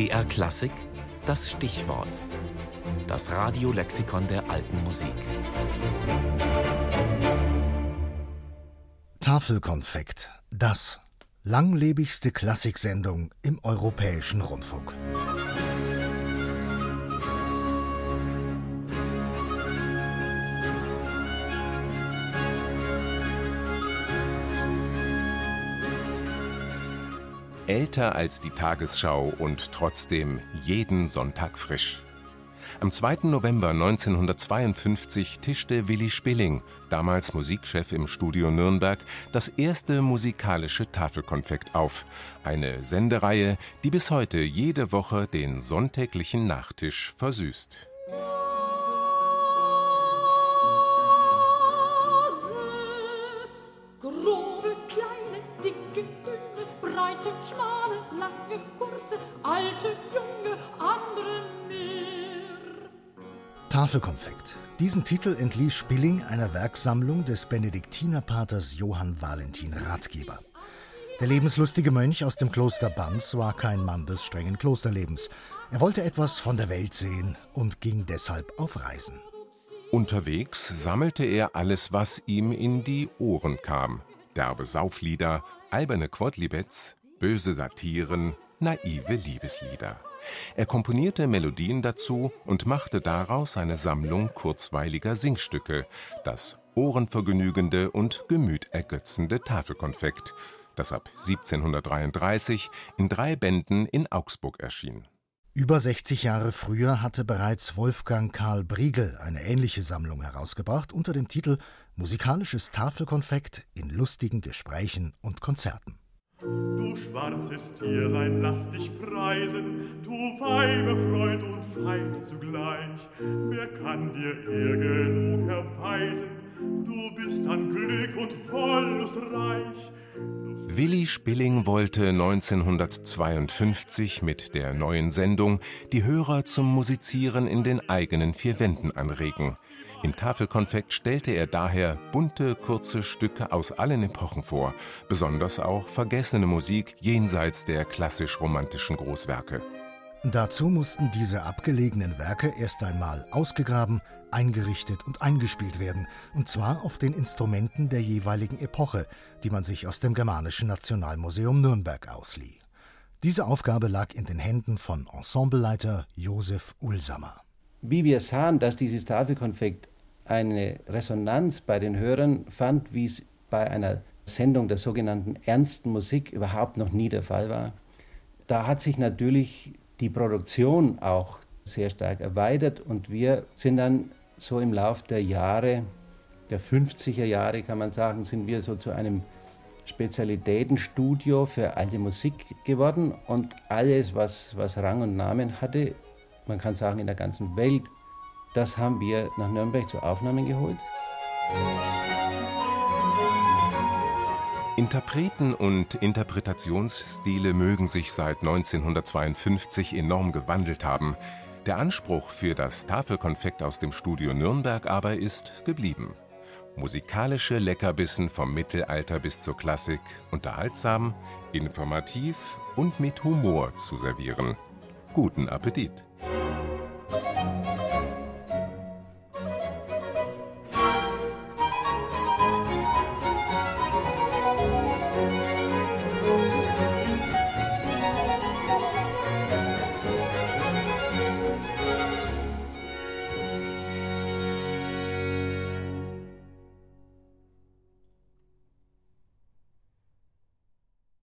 BR Klassik, das Stichwort. Das Radiolexikon der alten Musik. Tafelkonfekt, das langlebigste Klassiksendung im europäischen Rundfunk. Älter als die Tagesschau und trotzdem jeden Sonntag frisch. Am 2. November 1952 tischte Willi Spilling, damals Musikchef im Studio Nürnberg, das erste musikalische Tafelkonfekt auf. Eine Sendereihe, die bis heute jede Woche den sonntäglichen Nachtisch versüßt. Tafelkonfekt. Diesen Titel entließ Spilling einer Werksammlung des Benediktinerpaters Johann Valentin Ratgeber. Der lebenslustige Mönch aus dem Kloster Banz war kein Mann des strengen Klosterlebens. Er wollte etwas von der Welt sehen und ging deshalb auf Reisen. Unterwegs sammelte er alles, was ihm in die Ohren kam. Derbe Sauflieder, alberne Quodlibets, böse Satiren, naive Liebeslieder. Er komponierte Melodien dazu und machte daraus eine Sammlung kurzweiliger Singstücke, das ohrenvergnügende und gemütergötzende Tafelkonfekt, das ab 1733 in drei Bänden in Augsburg erschien. Über 60 Jahre früher hatte bereits Wolfgang Karl Briegel eine ähnliche Sammlung herausgebracht unter dem Titel Musikalisches Tafelkonfekt in lustigen Gesprächen und Konzerten. Schwarzes Tierlein, lass dich preisen, du Weibe, Freund und Feind zugleich. Wer kann dir ehr genug erweisen? Du bist an Glück und Wollust reich. Willi Spilling wollte 1952 mit der neuen Sendung die Hörer zum Musizieren in den eigenen vier Wänden anregen – im Tafelkonfekt stellte er daher bunte, kurze Stücke aus allen Epochen vor, besonders auch vergessene Musik jenseits der klassisch-romantischen Großwerke. Dazu mussten diese abgelegenen Werke erst einmal ausgegraben, eingerichtet und eingespielt werden, und zwar auf den Instrumenten der jeweiligen Epoche, die man sich aus dem Germanischen Nationalmuseum Nürnberg auslieh. Diese Aufgabe lag in den Händen von Ensembleleiter Josef Ulsamer. Wie wir sahen, dass dieses Tafelkonfekt eine Resonanz bei den Hörern fand, wie es bei einer Sendung der sogenannten ernsten Musik überhaupt noch nie der Fall war. Da hat sich natürlich die Produktion auch sehr stark erweitert und wir sind dann so im Lauf der Jahre, der 50er Jahre kann man sagen, sind wir so zu einem Spezialitätenstudio für alte Musik geworden und alles, was, was Rang und Namen hatte, man kann sagen in der ganzen Welt, das haben wir nach Nürnberg zur Aufnahme geholt. Interpreten und Interpretationsstile mögen sich seit 1952 enorm gewandelt haben. Der Anspruch für das Tafelkonfekt aus dem Studio Nürnberg aber ist geblieben. Musikalische Leckerbissen vom Mittelalter bis zur Klassik, unterhaltsam, informativ und mit Humor zu servieren. Guten Appetit!